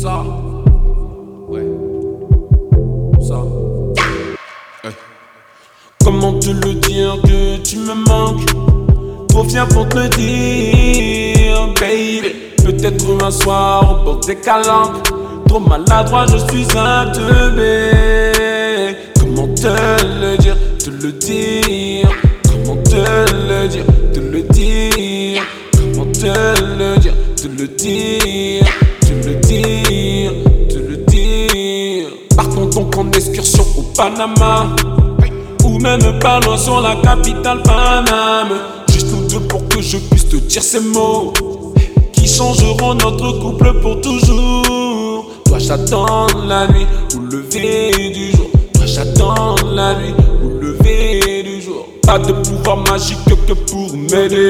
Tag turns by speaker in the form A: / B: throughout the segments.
A: Ça. Ouais. Ça. Ouais. Comment te le dire que tu me manques? Reviens pour te le dire, baby. Peut-être un soir au bord des calanques. Trop maladroit, je suis un teubé. Comment te le dire, te le dire Comment te le dire, te le dire Comment te le dire, te le dire en excursion au Panama. Ou même pas loin sur la capitale Paname. Juste nous deux pour que je puisse te dire ces mots qui changeront notre couple pour toujours. Toi j'attends la nuit ou le lever du jour. Toi j'attends la nuit ou le lever du jour. Pas de pouvoir magique que pour m'aider.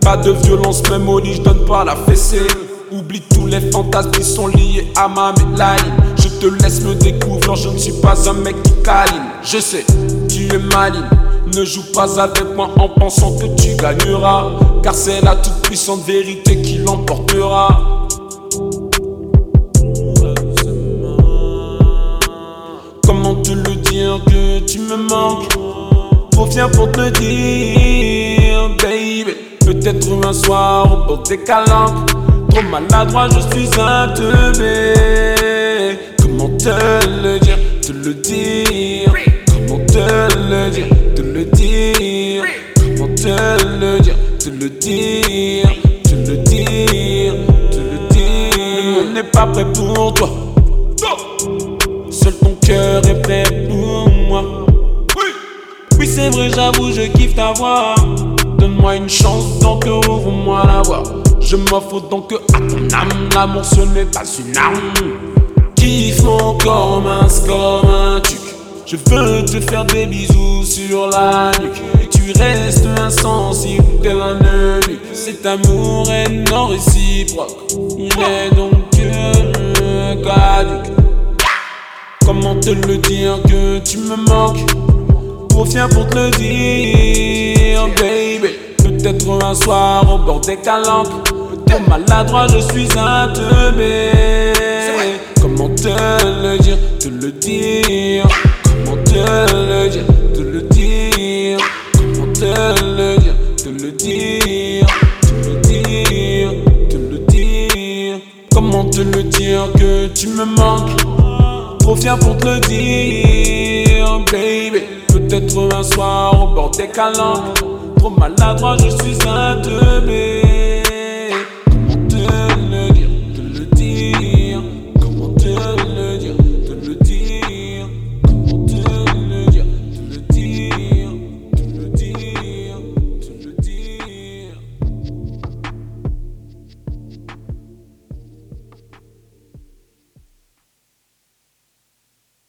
A: Pas de violence, même au lit, je donne pas la fessée. Oublie tous les fantasmes qui sont liés à ma médaille. Te laisse me découvrir, je ne suis pas un mec qui câline. Je sais, tu es maligne. Ne joue pas avec moi en pensant que tu gagneras. Car c'est la toute puissante vérité qui l'emportera. Comment te le dire que tu me manques? Fier pour te dire, baby. Peut-être un soir au bord des calanques. Trop maladroit, je suis un teubé. Te le dire, te le dire. Comment te le dire, te le dire. Comment te le dire, te le dire. Te le dire, te le dire. Monde n'est pas prêt pour toi. Seul ton cœur est prêt pour moi. Oui, c'est vrai, j'avoue, je kiffe ta voix. Donne-moi une chance, donc ouvre-moi la voie. Je m'offre donc à ton âme. L'amour, ce n'est pas une arme. Kiffe mon corps, mince comme un tuc. Je veux te faire des bisous sur la nuque. Et tu restes insensible tel un eunuque. Cet amour est non réciproque. Il est donc euh, caduque. Comment te le dire que tu me manques? Fier pour te le dire, baby. Peut-être un soir au bord des calanques. Trop maladroit, je suis un teubé. Te le dire, te le dire. Comment te le dire, te le dire. Comment te le dire, te le dire. Te le dire, te le dire. Comment te le dire que tu me manques? Trop fier pour te le dire, baby. Peut-être un soir au bord des calanques. Trop maladroit, je suis un teubé.